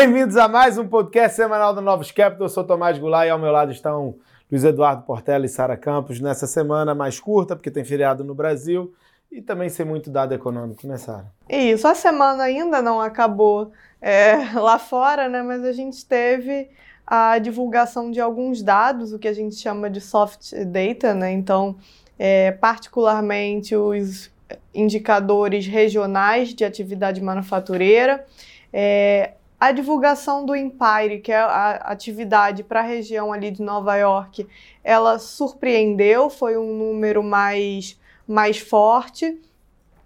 Bem-vindos a mais um podcast semanal do Novos Capital. Eu sou Tomás Goulart e ao meu lado estão Luiz Eduardo Portela e Sara Campos. Nessa semana mais curta, porque tem feriado no Brasil e também sem muito dado econômico, né, Sara? Isso, a semana ainda não acabou é, lá fora, né? Mas a gente teve a divulgação de alguns dados, o que a gente chama de soft data, né? Então, é, particularmente os indicadores regionais de atividade manufatureira. É, a divulgação do Empire, que é a atividade para a região ali de Nova York, ela surpreendeu, foi um número mais, mais forte.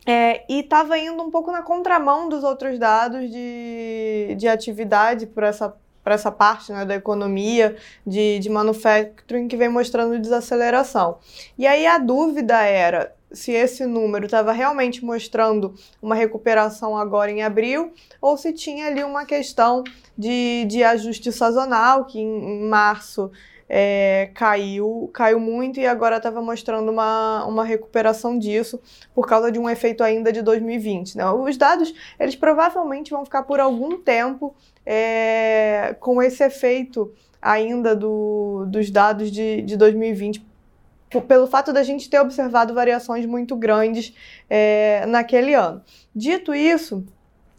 É, e estava indo um pouco na contramão dos outros dados de, de atividade por essa, por essa parte né, da economia, de, de manufacturing, que vem mostrando desaceleração. E aí a dúvida era se esse número estava realmente mostrando uma recuperação agora em abril ou se tinha ali uma questão de, de ajuste sazonal, que em, em março é, caiu, caiu muito e agora estava mostrando uma, uma recuperação disso por causa de um efeito ainda de 2020. Né? Os dados, eles provavelmente vão ficar por algum tempo é, com esse efeito ainda do, dos dados de, de 2020 pelo fato da gente ter observado variações muito grandes é, naquele ano. Dito isso,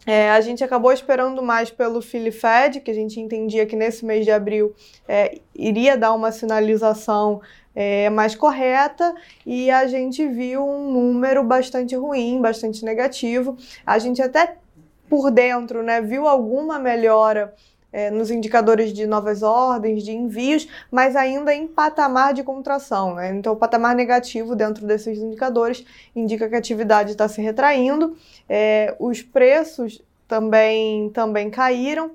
é, a gente acabou esperando mais pelo Fed, que a gente entendia que nesse mês de abril é, iria dar uma sinalização é, mais correta e a gente viu um número bastante ruim, bastante negativo. A gente até por dentro né, viu alguma melhora é, nos indicadores de novas ordens, de envios, mas ainda em patamar de contração. Né? Então, o patamar negativo dentro desses indicadores indica que a atividade está se retraindo, é, os preços também, também caíram,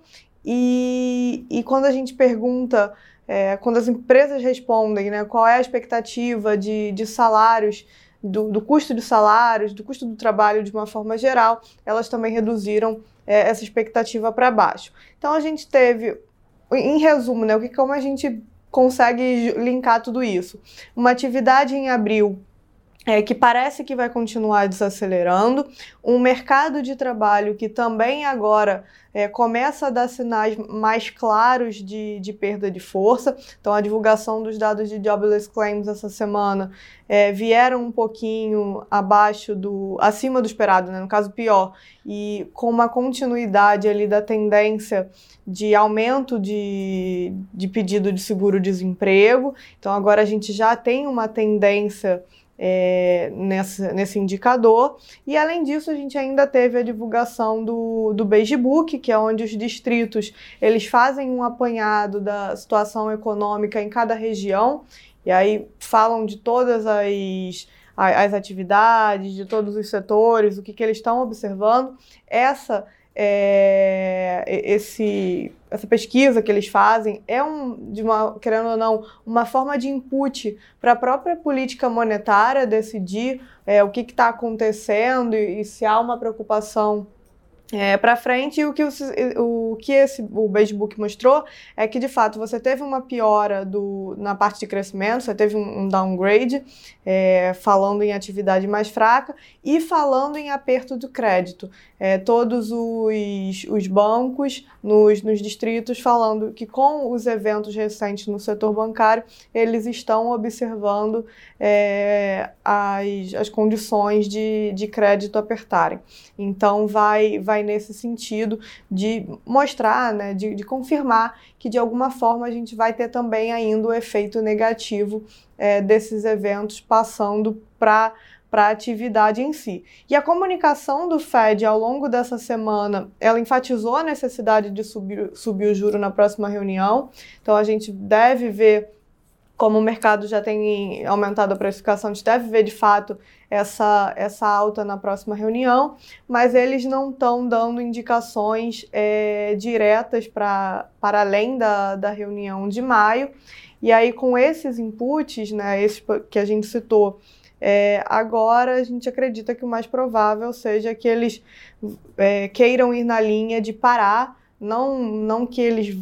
e, e quando a gente pergunta, é, quando as empresas respondem né, qual é a expectativa de, de salários do, do, custo de salários, do custo do trabalho de uma forma geral, elas também reduziram é, essa expectativa para baixo. Então a gente teve, em resumo, né, o que como a gente consegue linkar tudo isso? Uma atividade em abril é, que parece que vai continuar desacelerando, um mercado de trabalho que também agora é, começa a dar sinais mais claros de, de, perda de força. Então, a divulgação dos dados de jobless claims essa semana é, vieram um pouquinho abaixo do, acima do esperado, né? no caso pior, e com uma continuidade ali da tendência de aumento de, de pedido de seguro-desemprego. Então, agora a gente já tem uma tendência é, nessa, nesse indicador. E além disso, a gente ainda teve a divulgação do, do Beijebook, que é onde os distritos eles fazem um apanhado da situação econômica em cada região. E aí falam de todas as, as atividades, de todos os setores, o que, que eles estão observando. Essa é, esse, essa pesquisa que eles fazem é um, de uma, querendo ou não, uma forma de input para a própria política monetária decidir é, o que está acontecendo e, e se há uma preocupação é, para frente, e o que, o, o que esse, o mostrou é que, de fato, você teve uma piora do, na parte de crescimento, você teve um, um downgrade, é, falando em atividade mais fraca, e falando em aperto do crédito. É, todos os, os bancos nos, nos distritos falando que, com os eventos recentes no setor bancário, eles estão observando é, as, as condições de, de crédito apertarem. Então, vai, vai vai nesse sentido de mostrar, né, de, de confirmar que de alguma forma a gente vai ter também ainda o efeito negativo é, desses eventos passando para para a atividade em si. E a comunicação do Fed ao longo dessa semana, ela enfatizou a necessidade de subir, subir o juro na próxima reunião. Então a gente deve ver como o mercado já tem aumentado a precificação, a gente deve ver de fato essa, essa alta na próxima reunião, mas eles não estão dando indicações é, diretas para além da, da reunião de maio. E aí, com esses inputs, né, esses que a gente citou, é, agora a gente acredita que o mais provável seja que eles é, queiram ir na linha de parar, não, não que eles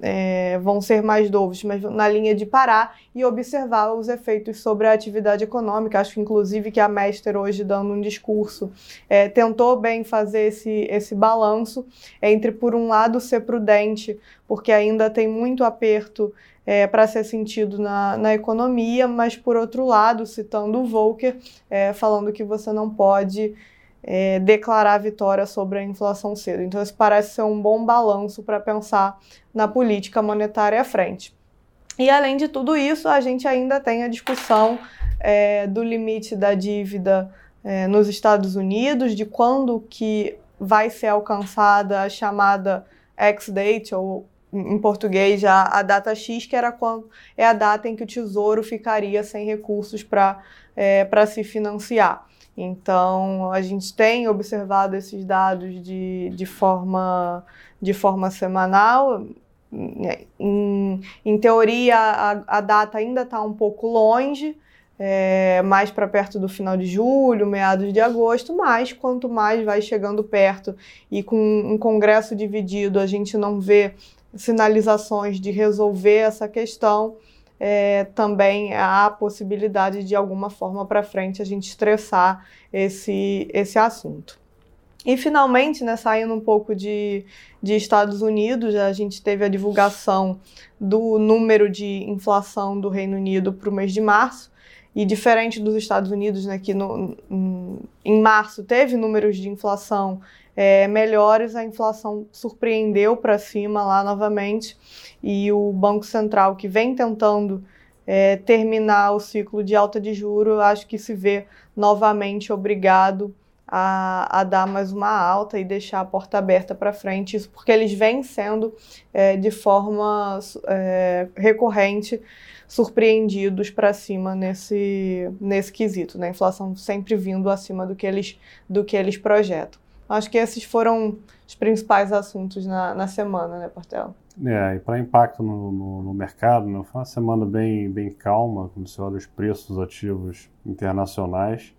é, vão ser mais novos, mas na linha de parar e observar os efeitos sobre a atividade econômica. Acho que, inclusive, que a Mester hoje, dando um discurso, é, tentou bem fazer esse, esse balanço entre, por um lado, ser prudente, porque ainda tem muito aperto é, para ser sentido na, na economia, mas, por outro lado, citando o Volcker, é, falando que você não pode é, declarar vitória sobre a inflação cedo. Então, isso parece ser um bom balanço para pensar na política monetária à frente. E, além de tudo isso, a gente ainda tem a discussão é, do limite da dívida é, nos Estados Unidos, de quando que vai ser alcançada a chamada X-date, ou em português a, a, data X, que era quando é a data em que o Tesouro ficaria sem recursos para é, se financiar. Então, a gente tem observado esses dados de, de, forma, de forma semanal. Em, em teoria, a, a data ainda está um pouco longe, é, mais para perto do final de julho, meados de agosto, mas quanto mais vai chegando perto e com um congresso dividido, a gente não vê sinalizações de resolver essa questão, é, também há a possibilidade de alguma forma para frente a gente estressar esse, esse assunto. E finalmente, né, saindo um pouco de, de Estados Unidos, a gente teve a divulgação do número de inflação do Reino Unido para o mês de março. E diferente dos Estados Unidos, né, que no, em março teve números de inflação é, melhores, a inflação surpreendeu para cima lá novamente e o Banco Central, que vem tentando é, terminar o ciclo de alta de juro, acho que se vê novamente obrigado a, a, dar mais uma alta e deixar a porta aberta para frente, isso porque eles vêm sendo é, de forma é, recorrente surpreendidos para cima nesse, nesse quesito, né? Inflação sempre vindo acima do que eles, do que eles projetam. Acho que esses foram os principais assuntos na, na semana, né, Portela? É, e para impacto no, no, no, mercado, né, foi uma semana bem, bem calma, quando você olha os preços ativos internacionais,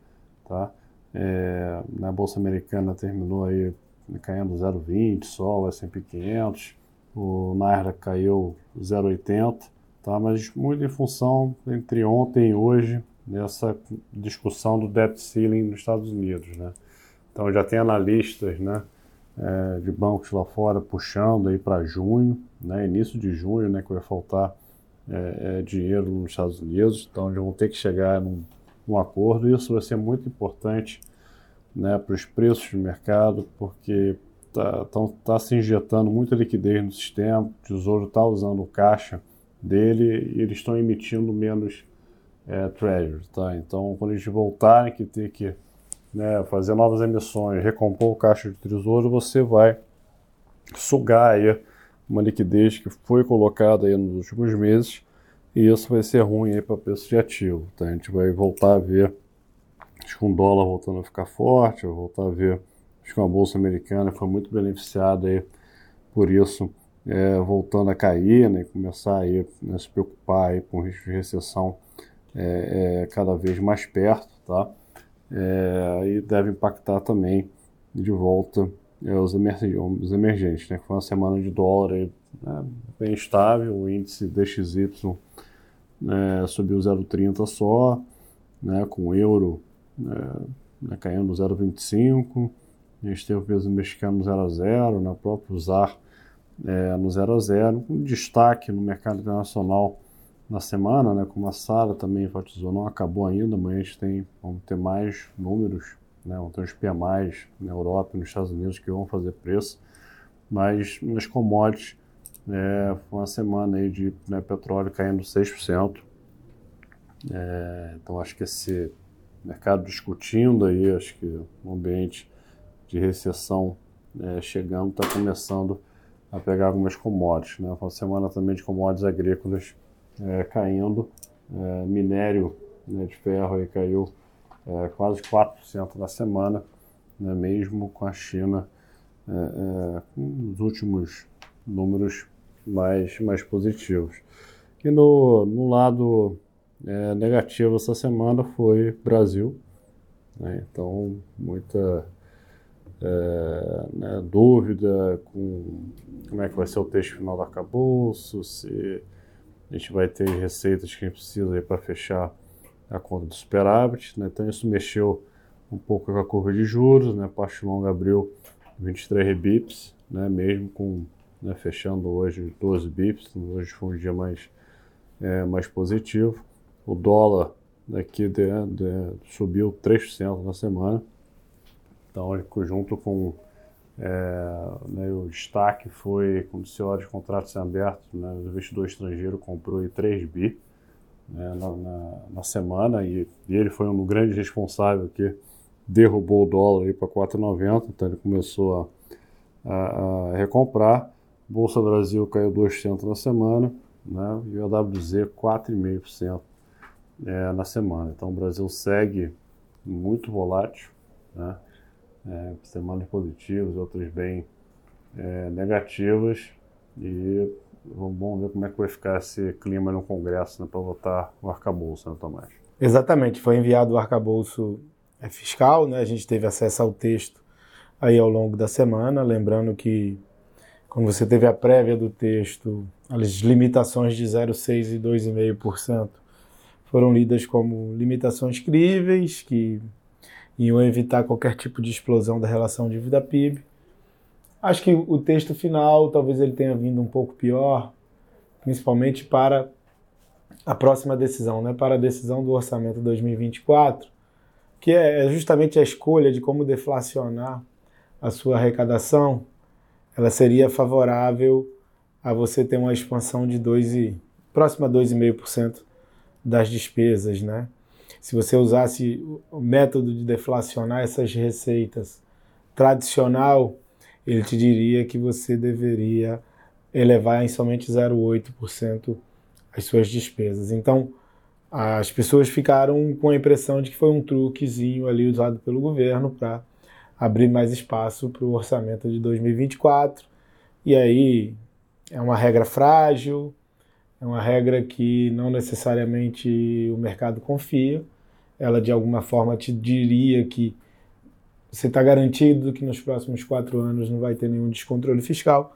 tá? É, na Bolsa Americana terminou aí caindo 0,20 só, o S&P 500, o Nasdaq caiu 0,80, tá? mas muito em função entre ontem e hoje nessa discussão do debt ceiling nos Estados Unidos, né? Então já tem analistas, né, é, de bancos lá fora puxando aí para junho, né, início de junho, né, que vai faltar é, é, dinheiro nos Estados Unidos, então já vão ter que chegar num, num acordo. Isso vai ser muito importante, né, para os preços de mercado, porque tá, tá se injetando muita liquidez no sistema, o Tesouro está usando o caixa dele e eles estão emitindo menos é, tá? Então, quando eles voltarem que ter que né, fazer novas emissões, recompor o caixa de tesouro, você vai sugar aí uma liquidez que foi colocada aí nos últimos meses e isso vai ser ruim aí para preço de ativo, tá? A gente vai voltar a ver acho que um dólar voltando a ficar forte, vai voltar a ver acho que uma bolsa americana foi muito beneficiada aí por isso é, voltando a cair, né, começar aí, né, se preocupar aí com o risco de recessão é, é, cada vez mais perto, tá? É, e deve impactar também de volta é, os, os, emergentes, né, foi uma semana de dólar aí, né, bem estável, o índice DXY né, subiu 0,30 só, né, com o euro né, né caindo 0,25, a gente teve o peso mexicano 0 a 0, né, o próprio ZAR é, no 0 a 0 um destaque no mercado internacional na semana, né, como a Sara também enfatizou, não acabou ainda, amanhã a gente tem, vamos ter mais números, né, vamos ter uns PMIs na Europa e nos Estados Unidos que vão fazer preço, mas nas commodities é, foi uma semana aí de né, petróleo caindo 6%, é, então acho que esse mercado discutindo aí, acho que o ambiente de recessão é, chegando está começando a pegar algumas commodities. Né? Uma semana também de commodities agrícolas é, caindo. É, minério né, de ferro aí caiu é, quase 4% na semana, né, mesmo com a China é, é, os últimos números mais, mais positivos. E no, no lado é, negativo essa semana foi Brasil. Né, então, muita é, né, dúvida com como é que vai ser o texto final do arcabouço, se a gente vai ter receitas que a gente precisa para fechar a conta do superávit. Né? Então isso mexeu um pouco com a curva de juros, né? parte longa abriu 23 bips, né? mesmo com né, fechando hoje 12 bips, hoje foi um dia mais, é, mais positivo. O dólar aqui de, de, subiu 3% na semana, então junto com né, o destaque foi quando se olha os contratos abertos, né, o investidor estrangeiro comprou 3 bi né, na, na, na, semana e, e, ele foi um grande responsável que derrubou o dólar para 4,90, então ele começou a, a, a, recomprar. Bolsa Brasil caiu 2% na semana né, e o AWZ 4,5% é, na semana. Então o Brasil segue muito volátil, né, é, semanas positivas, outras bem é, negativas e vamos ver como é que vai ficar esse clima no Congresso né, para votar o arcabouço, né, Tomás? Exatamente, foi enviado o arcabouço é, fiscal, né? a gente teve acesso ao texto aí ao longo da semana, lembrando que quando você teve a prévia do texto, as limitações de 0,6% e 2,5% foram lidas como limitações críveis, que iam evitar qualquer tipo de explosão da relação dívida-PIB. Acho que o texto final talvez ele tenha vindo um pouco pior, principalmente para a próxima decisão, né, para a decisão do orçamento 2024, que é justamente a escolha de como deflacionar a sua arrecadação. Ela seria favorável a você ter uma expansão de 2 e próxima a 2,5% das despesas, né? Se você usasse o método de deflacionar essas receitas tradicional, ele te diria que você deveria elevar em somente 0,8% as suas despesas. Então, as pessoas ficaram com a impressão de que foi um truquezinho ali usado pelo governo para abrir mais espaço para o orçamento de 2024. E aí é uma regra frágil, é uma regra que não necessariamente o mercado confia. Ela, de alguma forma, te diria que você está garantido que nos próximos quatro anos não vai ter nenhum descontrole fiscal.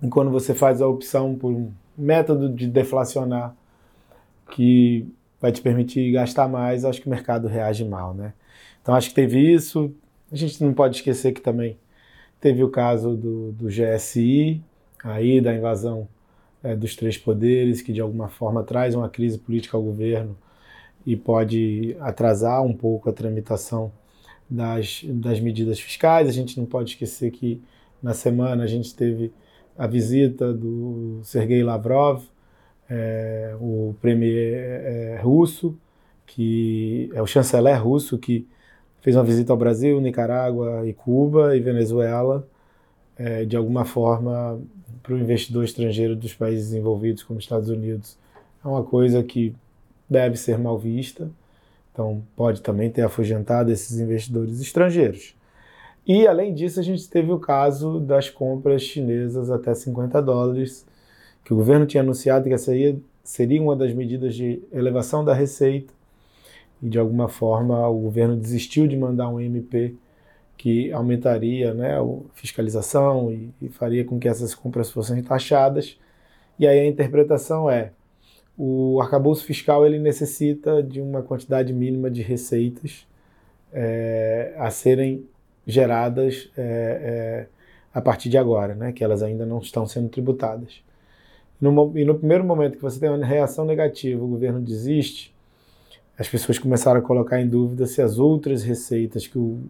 E quando você faz a opção por um método de deflacionar que vai te permitir gastar mais, acho que o mercado reage mal, né? Então acho que teve isso. A gente não pode esquecer que também teve o caso do, do GSI, aí da invasão é, dos três poderes, que de alguma forma traz uma crise política ao governo e pode atrasar um pouco a tramitação das, das medidas fiscais. A gente não pode esquecer que na semana a gente teve a visita do Sergei Lavrov, é, o premier é, russo, que é o chanceler russo que fez uma visita ao Brasil, Nicarágua e Cuba e Venezuela, é, de alguma forma para o investidor estrangeiro dos países envolvidos, como Estados Unidos, é uma coisa que deve ser mal vista. Então, pode também ter afugentado esses investidores estrangeiros. E, além disso, a gente teve o caso das compras chinesas até 50 dólares, que o governo tinha anunciado que essa seria uma das medidas de elevação da receita, e de alguma forma o governo desistiu de mandar um MP que aumentaria né, a fiscalização e, e faria com que essas compras fossem taxadas. E aí a interpretação é o arcabouço fiscal ele necessita de uma quantidade mínima de receitas é, a serem geradas é, é, a partir de agora, né, que elas ainda não estão sendo tributadas. No, e no primeiro momento que você tem uma reação negativa, o governo desiste, as pessoas começaram a colocar em dúvida se as outras receitas que o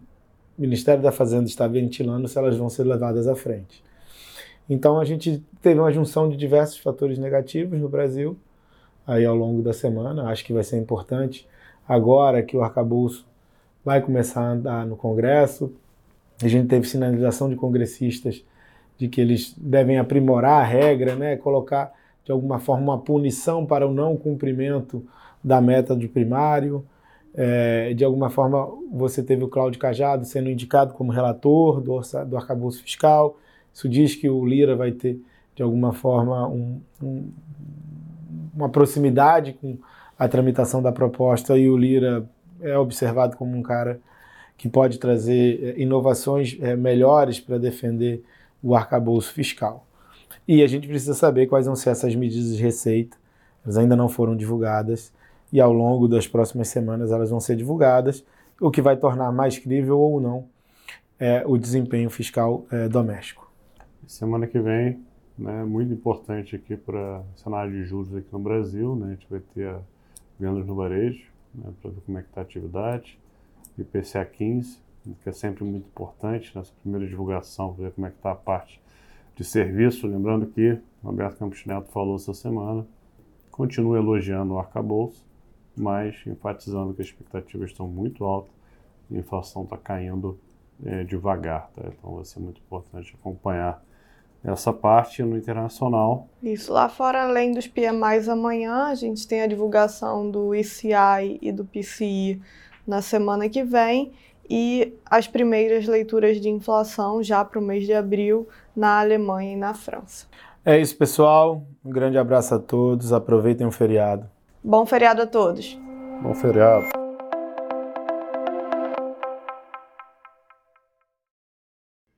o Ministério da Fazenda está ventilando se elas vão ser levadas à frente. Então a gente teve uma junção de diversos fatores negativos no Brasil aí ao longo da semana. Acho que vai ser importante agora que o arcabouço vai começar a andar no Congresso. A gente teve sinalização de congressistas de que eles devem aprimorar a regra, né, colocar de alguma forma uma punição para o não cumprimento da meta de primário. É, de alguma forma, você teve o Cláudio Cajado sendo indicado como relator do, do arcabouço fiscal. Isso diz que o Lira vai ter, de alguma forma, um, um, uma proximidade com a tramitação da proposta e o Lira é observado como um cara que pode trazer é, inovações é, melhores para defender o arcabouço fiscal. E a gente precisa saber quais vão ser essas medidas de receita. Elas ainda não foram divulgadas e ao longo das próximas semanas elas vão ser divulgadas, o que vai tornar mais crível ou não é, o desempenho fiscal é, doméstico. Semana que vem, né, muito importante aqui para o cenário de juros aqui no Brasil, né, a gente vai ter vendas no varejo, né, para ver como é que está a atividade, IPCA 15, que é sempre muito importante nessa primeira divulgação, ver como é que está a parte de serviço. Lembrando que o Alberto Campos Neto falou essa semana, continua elogiando o arcabouço, mas enfatizando que as expectativas estão muito altas e a inflação está caindo é, devagar. Tá? Então vai ser muito importante acompanhar essa parte no internacional. Isso, lá fora, além dos PMIs amanhã, a gente tem a divulgação do ICI e do PCI na semana que vem e as primeiras leituras de inflação já para o mês de abril na Alemanha e na França. É isso, pessoal. Um grande abraço a todos. Aproveitem o feriado. Bom feriado a todos. Bom feriado.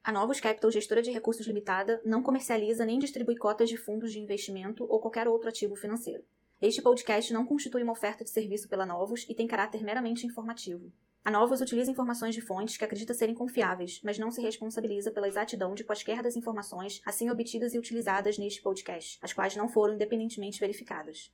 A Novos Capital, gestora de recursos limitada, não comercializa nem distribui cotas de fundos de investimento ou qualquer outro ativo financeiro. Este podcast não constitui uma oferta de serviço pela Novos e tem caráter meramente informativo. A Novos utiliza informações de fontes que acredita serem confiáveis, mas não se responsabiliza pela exatidão de quaisquer das informações assim obtidas e utilizadas neste podcast, as quais não foram independentemente verificadas.